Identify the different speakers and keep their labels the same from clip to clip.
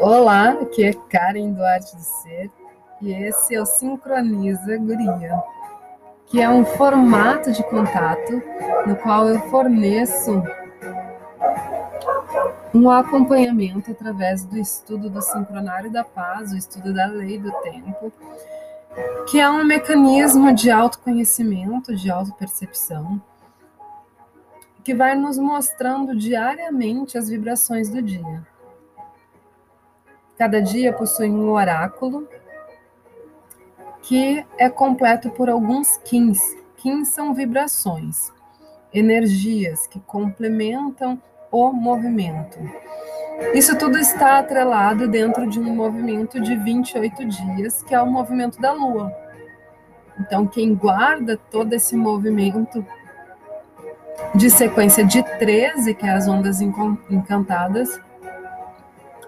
Speaker 1: Olá, aqui é Karen Duarte de Ser e esse é o Sincroniza Guria, que é um formato de contato no qual eu forneço um acompanhamento através do estudo do sincronário da paz, o estudo da lei do tempo, que é um mecanismo de autoconhecimento, de autopercepção, que vai nos mostrando diariamente as vibrações do dia. Cada dia possui um oráculo que é completo por alguns kins. Kins são vibrações, energias que complementam o movimento. Isso tudo está atrelado dentro de um movimento de 28 dias, que é o movimento da Lua. Então, quem guarda todo esse movimento de sequência de 13, que é as ondas encantadas,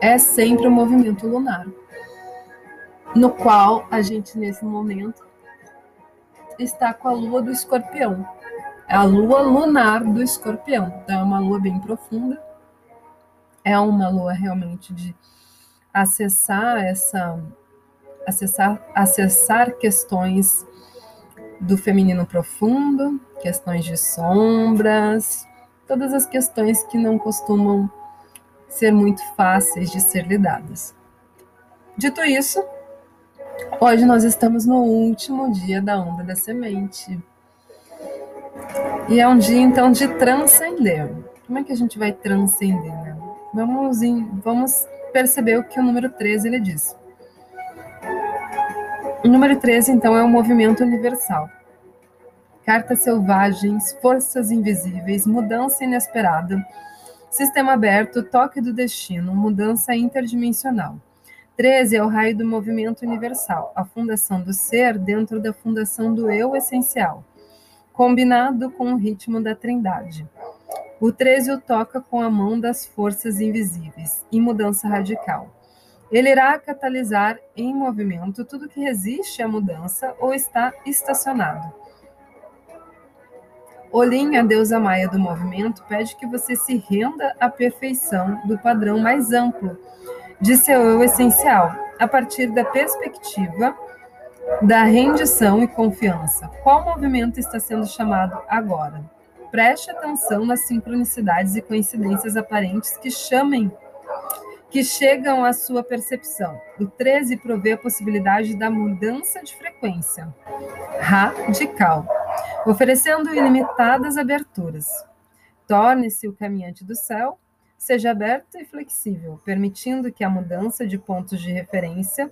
Speaker 1: é sempre o movimento lunar, no qual a gente, nesse momento, está com a lua do escorpião. É a lua lunar do escorpião. Então, é uma lua bem profunda. É uma lua realmente de acessar essa acessar acessar questões do feminino profundo, questões de sombras, todas as questões que não costumam ser muito fáceis de ser lidadas. Dito isso, hoje nós estamos no último dia da onda da semente. E é um dia então de transcender. Como é que a gente vai transcender? Né? Vamos, em, vamos perceber o que o número 13 ele diz. O número 13, então, é um movimento universal. Cartas selvagens, forças invisíveis, mudança inesperada, Sistema aberto, toque do destino, mudança interdimensional. 13 é o raio do movimento universal, a fundação do ser dentro da fundação do eu essencial, combinado com o ritmo da trindade. O 13 o toca com a mão das forças invisíveis, em mudança radical. Ele irá catalisar em movimento tudo que resiste à mudança ou está estacionado Olin, a deusa maia do movimento, pede que você se renda à perfeição do padrão mais amplo de seu eu essencial, a partir da perspectiva da rendição e confiança. Qual movimento está sendo chamado agora? Preste atenção nas sincronicidades e coincidências aparentes que chamem que chegam à sua percepção. O 13 provê a possibilidade da mudança de frequência radical oferecendo ilimitadas aberturas. Torne-se o caminhante do céu, seja aberto e flexível, permitindo que a mudança de pontos de referência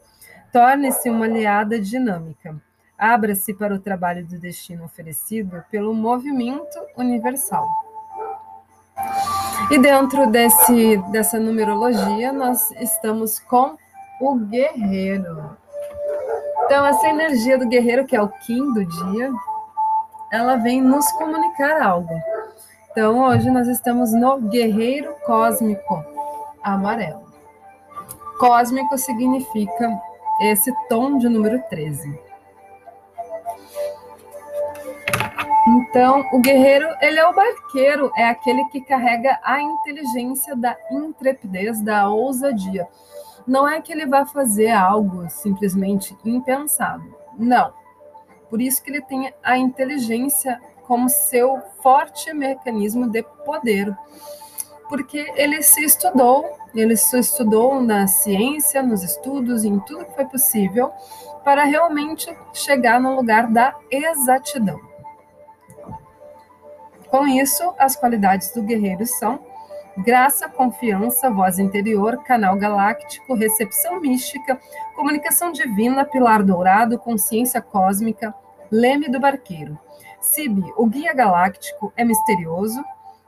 Speaker 1: torne-se uma aliada dinâmica. Abra-se para o trabalho do destino oferecido pelo movimento universal. E dentro desse, dessa numerologia, nós estamos com o guerreiro. Então, essa energia do guerreiro, que é o Kim do dia, ela vem nos comunicar algo. Então, hoje nós estamos no Guerreiro Cósmico Amarelo. Cósmico significa esse tom de número 13. Então, o guerreiro, ele é o barqueiro, é aquele que carrega a inteligência da intrepidez, da ousadia. Não é que ele vai fazer algo simplesmente impensado. Não por isso que ele tem a inteligência como seu forte mecanismo de poder. Porque ele se estudou, ele se estudou na ciência, nos estudos, em tudo que foi possível, para realmente chegar no lugar da exatidão. Com isso, as qualidades do guerreiro são graça, confiança, voz interior, canal galáctico, recepção mística, comunicação divina, pilar dourado, consciência cósmica, leme do barqueiro. Sib, o guia galáctico, é misterioso,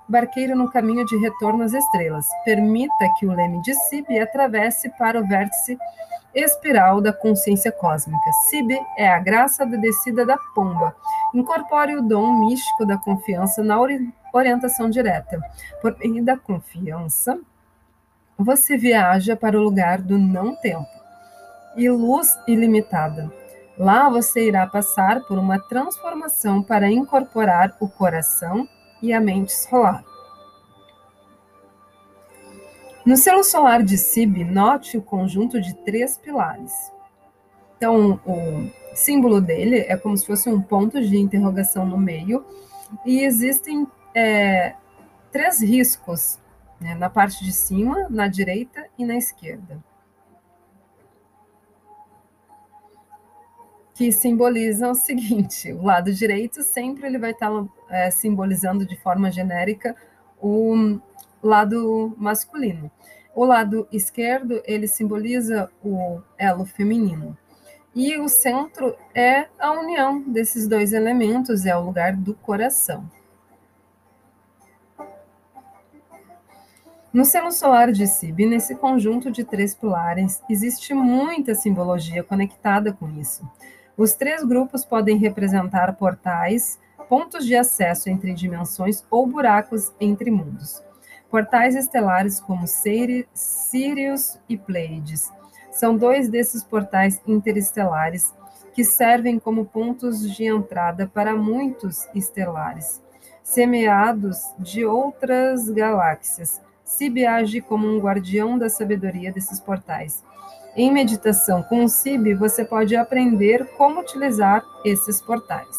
Speaker 1: barqueiro no caminho de retorno às estrelas. Permita que o leme de Sib atravesse para o vértice espiral da consciência cósmica. Sib é a graça da descida da pomba. Incorpore o dom místico da confiança na orientação direta. Por meio da confiança, você viaja para o lugar do não-tempo e luz ilimitada. Lá você irá passar por uma transformação para incorporar o coração e a mente solar. No selo solar de Sib, note o conjunto de três pilares. Então, o símbolo dele é como se fosse um ponto de interrogação no meio, e existem é, três riscos né, na parte de cima, na direita e na esquerda. Que simbolizam o seguinte: o lado direito sempre ele vai estar é, simbolizando de forma genérica o lado masculino. O lado esquerdo ele simboliza o elo feminino. E o centro é a união desses dois elementos, é o lugar do coração. No selo solar de Sib, nesse conjunto de três pilares, existe muita simbologia conectada com isso. Os três grupos podem representar portais, pontos de acesso entre dimensões ou buracos entre mundos. Portais estelares como Sirius e Pleiades são dois desses portais interestelares que servem como pontos de entrada para muitos estelares, semeados de outras galáxias. Sib age como um guardião da sabedoria desses portais. Em meditação com o Sib, você pode aprender como utilizar esses portais.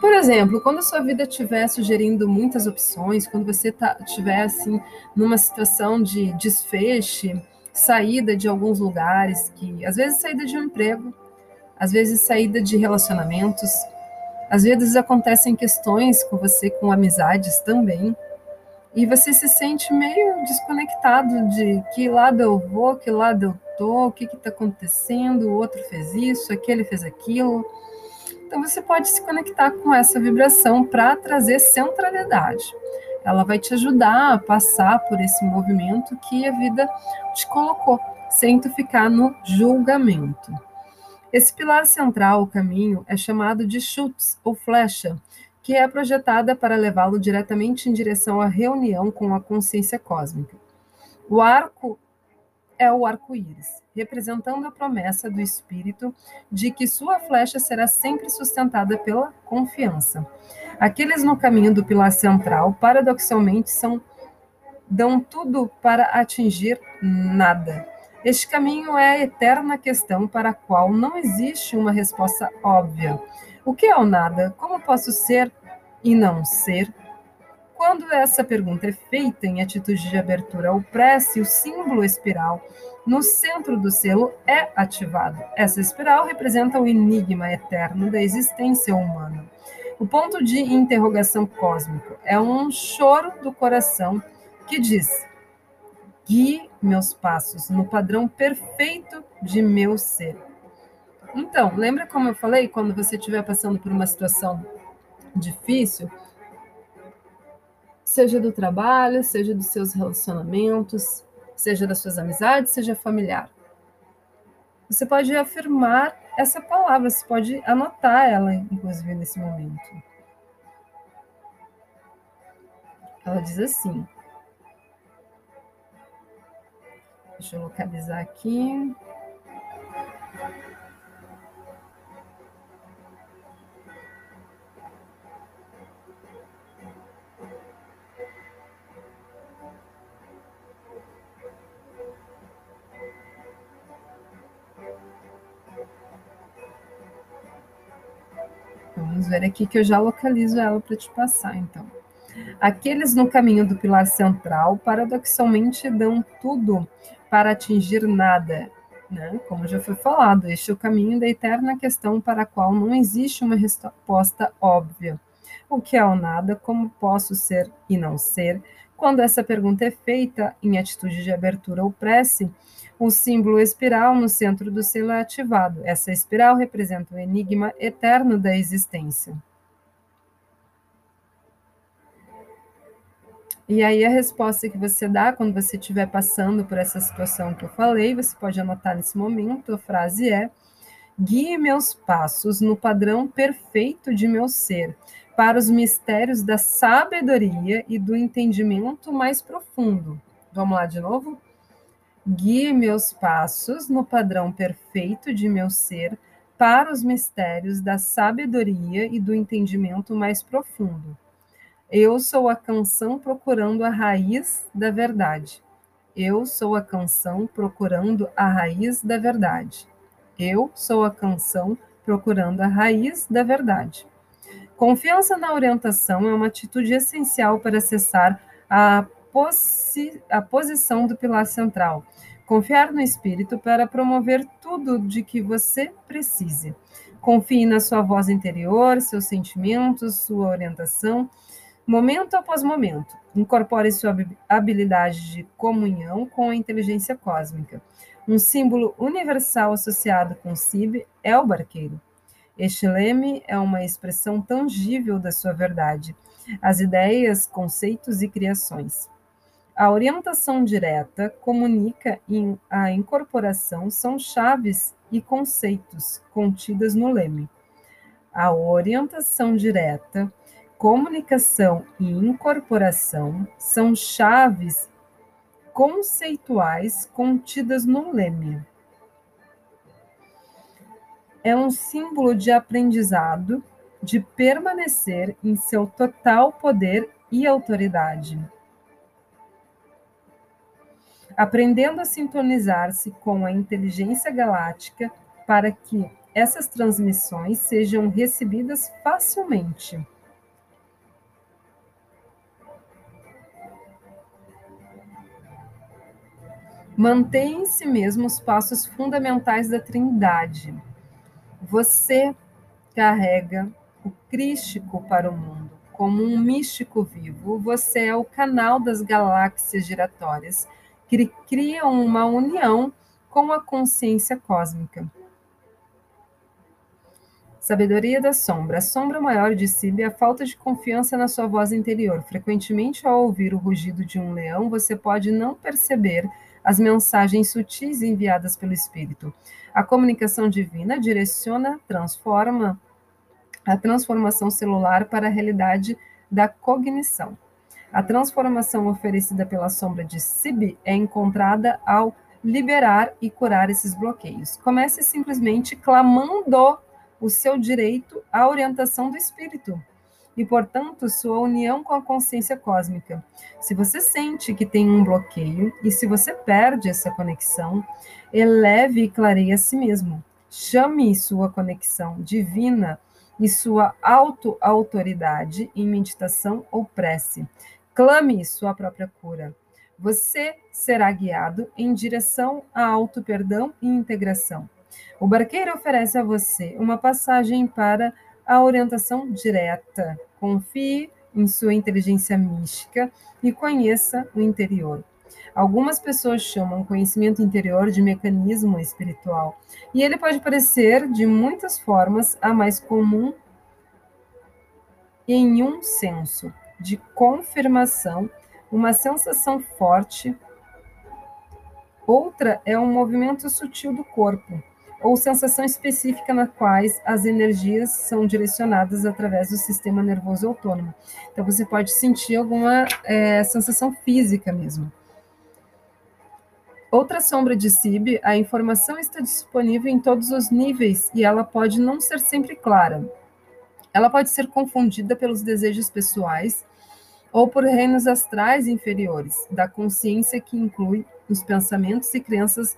Speaker 1: Por exemplo, quando a sua vida estiver sugerindo muitas opções, quando você tá, estiver assim numa situação de desfecho, saída de alguns lugares, que às vezes saída de um emprego, às vezes saída de relacionamentos, às vezes acontecem questões com você com amizades também, e você se sente meio desconectado de que lado eu vou, que lado eu tô, o que está acontecendo, o outro fez isso, aquele fez aquilo. Então você pode se conectar com essa vibração para trazer centralidade. Ela vai te ajudar a passar por esse movimento que a vida te colocou, sem tu ficar no julgamento. Esse pilar central, o caminho, é chamado de chutes ou flecha, que é projetada para levá-lo diretamente em direção à reunião com a consciência cósmica. O arco é o arco-íris, representando a promessa do espírito de que sua flecha será sempre sustentada pela confiança. Aqueles no caminho do pilar central, paradoxalmente, são dão tudo para atingir nada. Este caminho é a eterna questão para a qual não existe uma resposta óbvia. O que é o nada? Como posso ser e não ser? Quando essa pergunta é feita em atitude de abertura ao prece, o símbolo espiral no centro do selo é ativado. Essa espiral representa o enigma eterno da existência humana. O ponto de interrogação cósmico é um choro do coração que diz: guie meus passos no padrão perfeito de meu ser. Então, lembra como eu falei, quando você estiver passando por uma situação difícil, seja do trabalho, seja dos seus relacionamentos, seja das suas amizades, seja familiar. Você pode afirmar essa palavra, você pode anotar ela, inclusive, nesse momento. Ela diz assim. Deixa eu localizar aqui. Vamos ver aqui que eu já localizo ela para te passar, então. Aqueles no caminho do pilar central, paradoxalmente, dão tudo para atingir nada. Né? Como já foi falado, este é o caminho da eterna questão para a qual não existe uma resposta óbvia. O que é o nada? Como posso ser e não ser? Quando essa pergunta é feita em atitude de abertura ou prece, o símbolo espiral no centro do selo é ativado. Essa espiral representa o enigma eterno da existência. E aí a resposta que você dá quando você estiver passando por essa situação que eu falei, você pode anotar nesse momento, a frase é: guie meus passos no padrão perfeito de meu ser, para os mistérios da sabedoria e do entendimento mais profundo. Vamos lá de novo? Guie meus passos no padrão perfeito de meu ser para os mistérios da sabedoria e do entendimento mais profundo. Eu sou a canção procurando a raiz da verdade. Eu sou a canção procurando a raiz da verdade. Eu sou a canção procurando a raiz da verdade. Confiança na orientação é uma atitude essencial para acessar a, a posição do pilar central. Confiar no espírito para promover tudo de que você precise. Confie na sua voz interior, seus sentimentos, sua orientação, momento após momento. Incorpore sua habilidade de comunhão com a inteligência cósmica. Um símbolo universal associado com Sib é o barqueiro. Este leme é uma expressão tangível da sua verdade, as ideias, conceitos e criações. A orientação direta comunica e a incorporação são chaves e conceitos contidas no leme. A orientação direta, comunicação e incorporação são chaves conceituais contidas no leme é um símbolo de aprendizado, de permanecer em seu total poder e autoridade. Aprendendo a sintonizar-se com a inteligência galáctica para que essas transmissões sejam recebidas facilmente. Mantenha em si mesmo os passos fundamentais da Trindade você carrega o crístico para o mundo, como um místico vivo. Você é o canal das galáxias giratórias que criam uma união com a consciência cósmica. Sabedoria da sombra. A sombra maior de si é a falta de confiança na sua voz interior. Frequentemente, ao ouvir o rugido de um leão, você pode não perceber as mensagens sutis enviadas pelo Espírito. A comunicação divina direciona, transforma a transformação celular para a realidade da cognição. A transformação oferecida pela sombra de Sibi é encontrada ao liberar e curar esses bloqueios. Comece simplesmente clamando o seu direito à orientação do espírito e, portanto, sua união com a consciência cósmica. Se você sente que tem um bloqueio e se você perde essa conexão, eleve e clareie a si mesmo. Chame sua conexão divina e sua auto-autoridade em meditação ou prece. Clame sua própria cura. Você será guiado em direção a auto-perdão e integração. O barqueiro oferece a você uma passagem para a orientação direta. Confie em sua inteligência mística e conheça o interior. Algumas pessoas chamam conhecimento interior de mecanismo espiritual, e ele pode parecer de muitas formas a mais comum em um senso de confirmação, uma sensação forte. Outra é um movimento sutil do corpo, ou sensação específica na quais as energias são direcionadas através do sistema nervoso autônomo. Então, você pode sentir alguma é, sensação física mesmo. Outra sombra de SIB, a informação está disponível em todos os níveis e ela pode não ser sempre clara. Ela pode ser confundida pelos desejos pessoais ou por reinos astrais inferiores, da consciência que inclui os pensamentos e crenças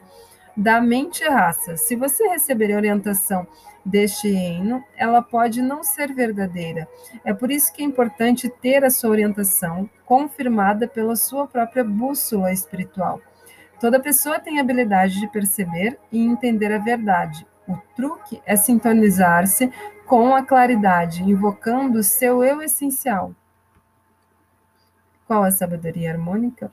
Speaker 1: da mente e raça. Se você receber orientação deste reino, ela pode não ser verdadeira. É por isso que é importante ter a sua orientação confirmada pela sua própria bússola espiritual. Toda pessoa tem a habilidade de perceber e entender a verdade. O truque é sintonizar-se com a claridade, invocando o seu eu essencial. Qual a sabedoria harmônica?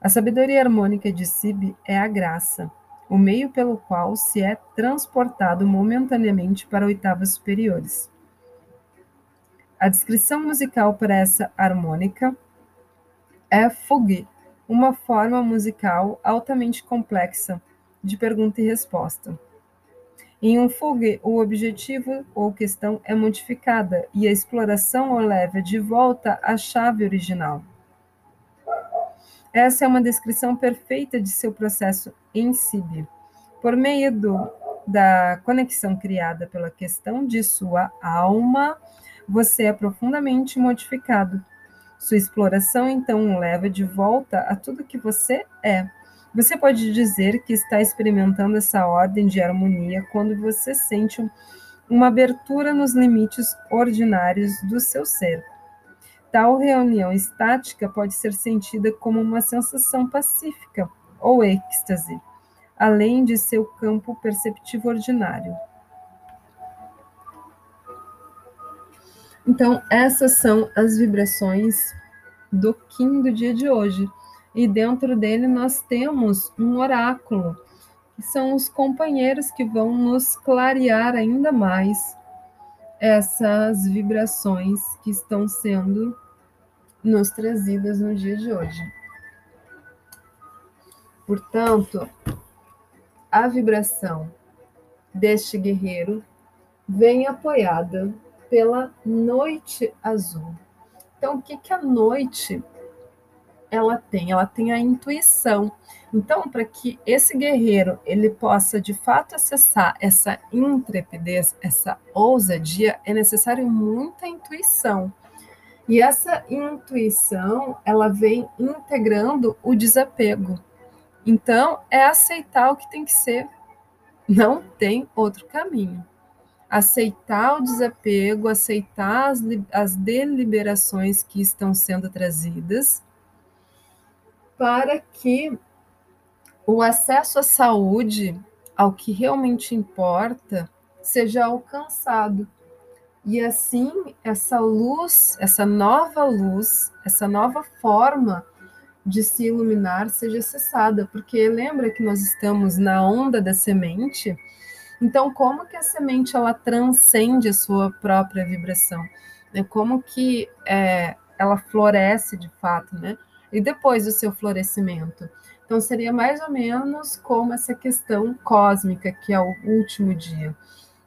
Speaker 1: A sabedoria harmônica de Sib é a graça, o meio pelo qual se é transportado momentaneamente para oitavas superiores. A descrição musical para essa harmônica é fugue, uma forma musical altamente complexa de pergunta e resposta. Em um fugue, o objetivo ou questão é modificada e a exploração o leva de volta à chave original. Essa é uma descrição perfeita de seu processo em SIB. Por meio do, da conexão criada pela questão de sua alma, você é profundamente modificado. Sua exploração então o leva de volta a tudo que você é. Você pode dizer que está experimentando essa ordem de harmonia quando você sente uma abertura nos limites ordinários do seu ser. Tal reunião estática pode ser sentida como uma sensação pacífica ou êxtase, além de seu campo perceptivo ordinário. Então, essas são as vibrações do Kim do dia de hoje. E dentro dele nós temos um oráculo, que são os companheiros que vão nos clarear ainda mais essas vibrações que estão sendo nos trazidas no dia de hoje. Portanto, a vibração deste guerreiro vem apoiada pela noite azul. Então, o que, que a noite ela tem? Ela tem a intuição. Então, para que esse guerreiro ele possa de fato acessar essa intrepidez, essa ousadia, é necessário muita intuição. E essa intuição, ela vem integrando o desapego. Então, é aceitar o que tem que ser. Não tem outro caminho aceitar o desapego, aceitar as, as deliberações que estão sendo trazidas, para que o acesso à saúde, ao que realmente importa, seja alcançado. E assim, essa luz, essa nova luz, essa nova forma de se iluminar seja acessada, porque lembra que nós estamos na onda da semente então, como que a semente ela transcende a sua própria vibração? Né? Como que é, ela floresce de fato, né? E depois do seu florescimento? Então, seria mais ou menos como essa questão cósmica, que é o último dia.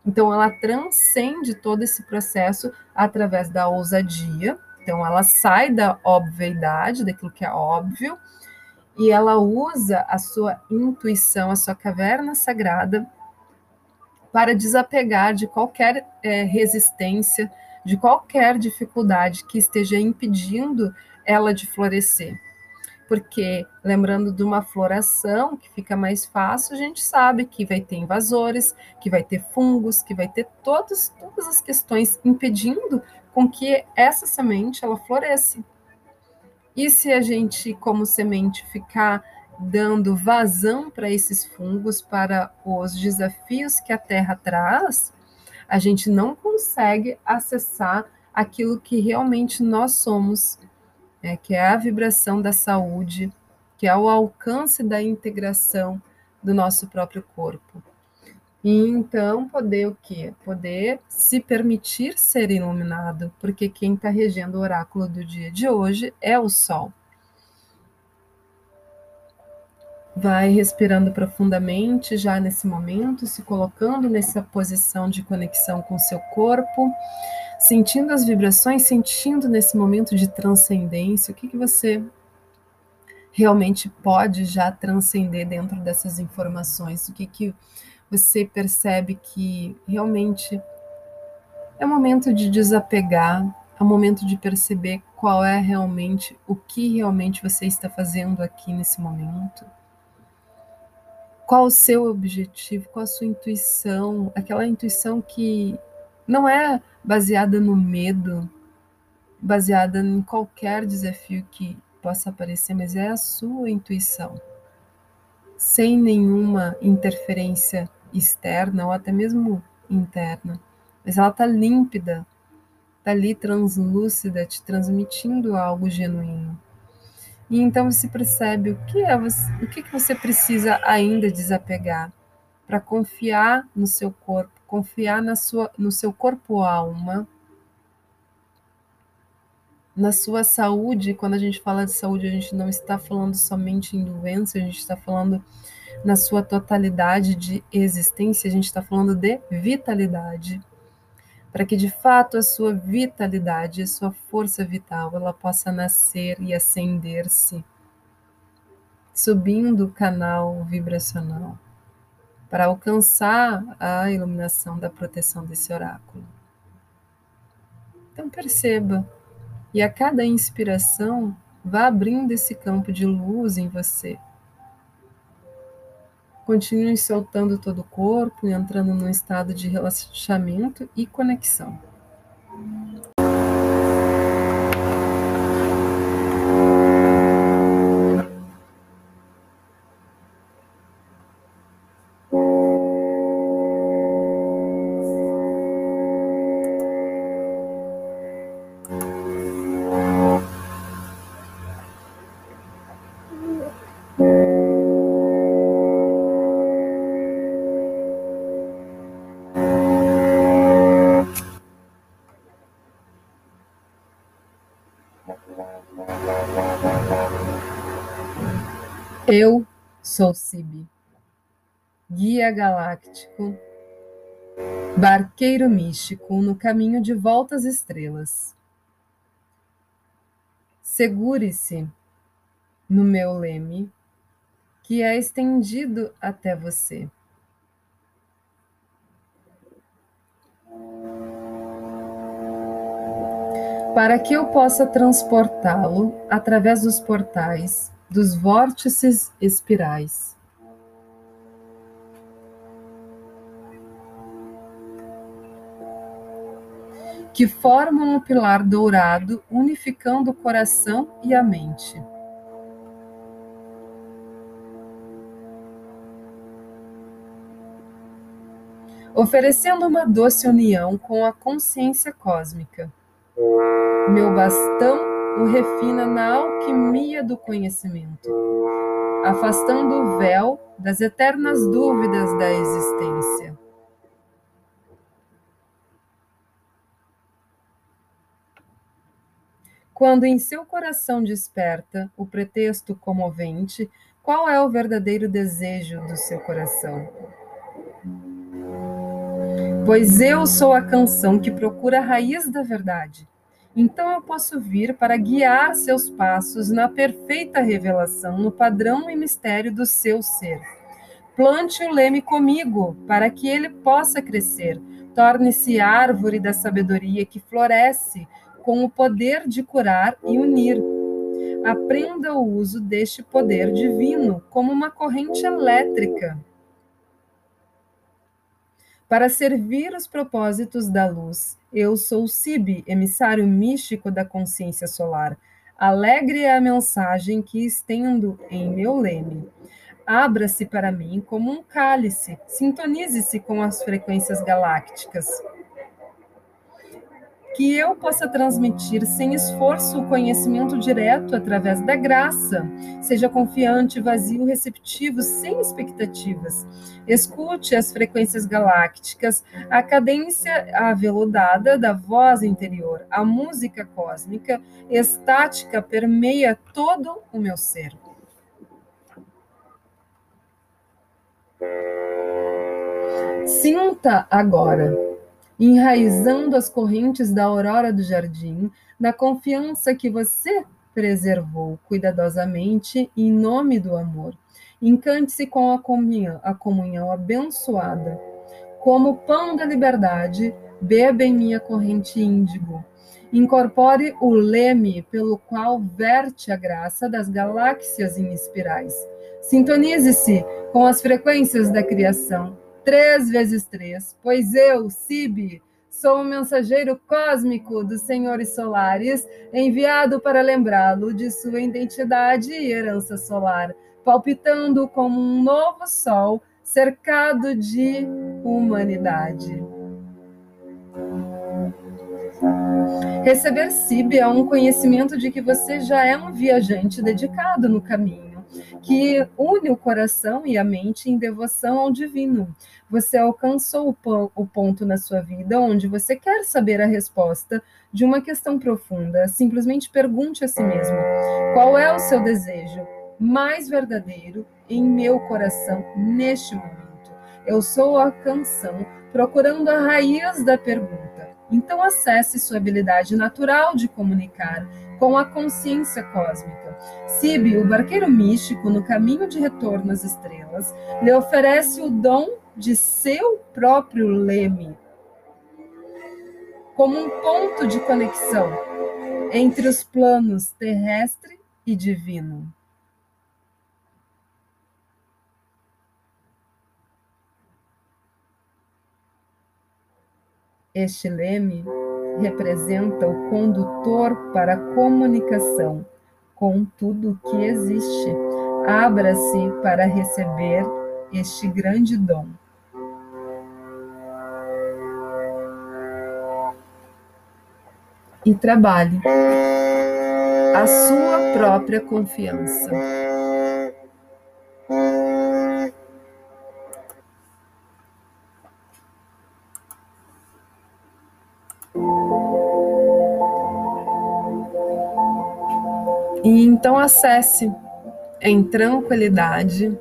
Speaker 1: Então, ela transcende todo esse processo através da ousadia. Então, ela sai da obviedade, daquilo que é óbvio, e ela usa a sua intuição, a sua caverna sagrada para desapegar de qualquer é, resistência, de qualquer dificuldade que esteja impedindo ela de florescer. Porque, lembrando de uma floração que fica mais fácil, a gente sabe que vai ter invasores, que vai ter fungos, que vai ter todas, todas as questões impedindo com que essa semente ela floresça. E se a gente, como semente, ficar dando vazão para esses fungos, para os desafios que a Terra traz, a gente não consegue acessar aquilo que realmente nós somos, né, que é a vibração da saúde, que é o alcance da integração do nosso próprio corpo. E então poder o quê? Poder se permitir ser iluminado, porque quem está regendo o oráculo do dia de hoje é o Sol. Vai respirando profundamente já nesse momento, se colocando nessa posição de conexão com seu corpo, sentindo as vibrações, sentindo nesse momento de transcendência, o que, que você realmente pode já transcender dentro dessas informações, o que, que você percebe que realmente é momento de desapegar, é momento de perceber qual é realmente o que realmente você está fazendo aqui nesse momento. Qual o seu objetivo? Qual a sua intuição? Aquela intuição que não é baseada no medo, baseada em qualquer desafio que possa aparecer, mas é a sua intuição, sem nenhuma interferência externa ou até mesmo interna. Mas ela está límpida, está ali translúcida, te transmitindo algo genuíno. E então você percebe o que é você, o que, que você precisa ainda desapegar para confiar no seu corpo, confiar na sua, no seu corpo-alma, na sua saúde. Quando a gente fala de saúde, a gente não está falando somente em doença, a gente está falando na sua totalidade de existência, a gente está falando de vitalidade para que de fato a sua vitalidade, a sua força vital, ela possa nascer e acender-se, subindo o canal vibracional, para alcançar a iluminação da proteção desse oráculo. Então perceba, e a cada inspiração, vá abrindo esse campo de luz em você. Continue soltando todo o corpo entrando num estado de relaxamento e conexão. Eu sou Sibi, guia galáctico, barqueiro místico no caminho de volta às estrelas. Segure-se no meu leme, que é estendido até você. Para que eu possa transportá-lo através dos portais dos vórtices espirais. Que formam um pilar dourado unificando o coração e a mente. Oferecendo uma doce união com a consciência cósmica. Meu bastão o refina na alquimia do conhecimento, afastando o véu das eternas dúvidas da existência. Quando em seu coração desperta o pretexto comovente, qual é o verdadeiro desejo do seu coração? Pois eu sou a canção que procura a raiz da verdade então eu posso vir para guiar seus passos na perfeita revelação, no padrão e mistério do seu ser. Plante o leme comigo, para que ele possa crescer. Torne-se árvore da sabedoria que floresce com o poder de curar e unir. Aprenda o uso deste poder divino como uma corrente elétrica para servir os propósitos da luz. Eu sou Sibi, emissário místico da consciência solar. Alegre é a mensagem que estendo em meu leme. Abra-se para mim como um cálice, sintonize-se com as frequências galácticas que eu possa transmitir sem esforço o conhecimento direto através da graça. Seja confiante, vazio, receptivo, sem expectativas. Escute as frequências galácticas, a cadência aveludada da voz interior, a música cósmica estática permeia todo o meu ser. Sinta agora enraizando as correntes da aurora do jardim, na confiança que você preservou cuidadosamente em nome do amor. Encante-se com a comunhão, a comunhão abençoada. Como pão da liberdade, beba em minha corrente índigo. Incorpore o leme pelo qual verte a graça das galáxias em espirais. Sintonize-se com as frequências da criação três vezes três, pois eu, Sibi, sou o mensageiro cósmico dos senhores solares, enviado para lembrá-lo de sua identidade e herança solar, palpitando como um novo sol cercado de humanidade. Receber Sibi é um conhecimento de que você já é um viajante dedicado no caminho que une o coração e a mente em devoção ao divino. Você alcançou o ponto na sua vida onde você quer saber a resposta de uma questão profunda. Simplesmente pergunte a si mesmo: qual é o seu desejo mais verdadeiro em meu coração neste momento? Eu sou a canção procurando a raiz da pergunta. Então acesse sua habilidade natural de comunicar com a consciência cósmica. Sibi, o barqueiro místico, no caminho de retorno às estrelas, lhe oferece o dom de seu próprio leme. como um ponto de conexão entre os planos terrestre e divino. Este leme representa o condutor para a comunicação com tudo que existe. Abra-se para receber este grande dom. E trabalhe a sua própria confiança. Acesse em tranquilidade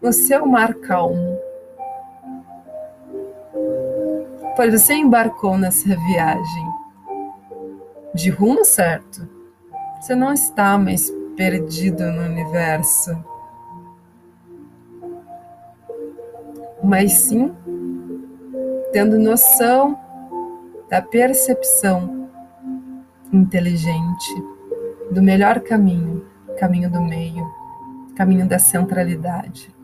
Speaker 1: o seu mar calmo. Pois você embarcou nessa viagem de rumo certo. Você não está mais perdido no universo, mas sim tendo noção da percepção inteligente, do melhor caminho, caminho do meio, caminho da centralidade.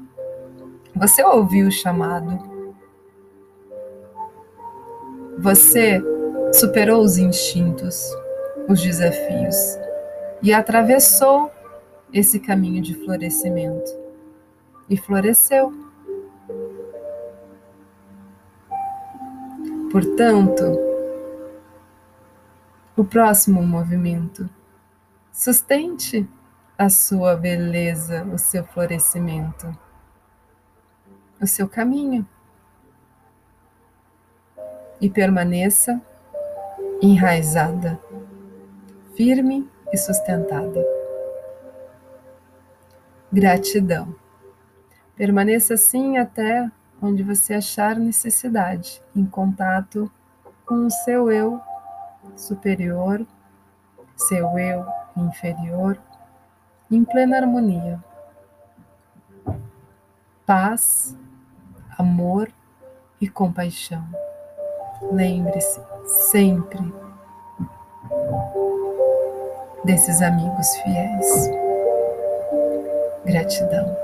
Speaker 1: Você ouviu o chamado. Você superou os instintos, os desafios e atravessou esse caminho de florescimento e floresceu. Portanto, o próximo movimento. Sustente a sua beleza, o seu florescimento, o seu caminho. E permaneça enraizada, firme e sustentada. Gratidão. Permaneça assim até onde você achar necessidade, em contato com o seu eu superior, seu eu inferior, em plena harmonia. Paz, amor e compaixão. Lembre-se sempre desses amigos fiéis. Gratidão.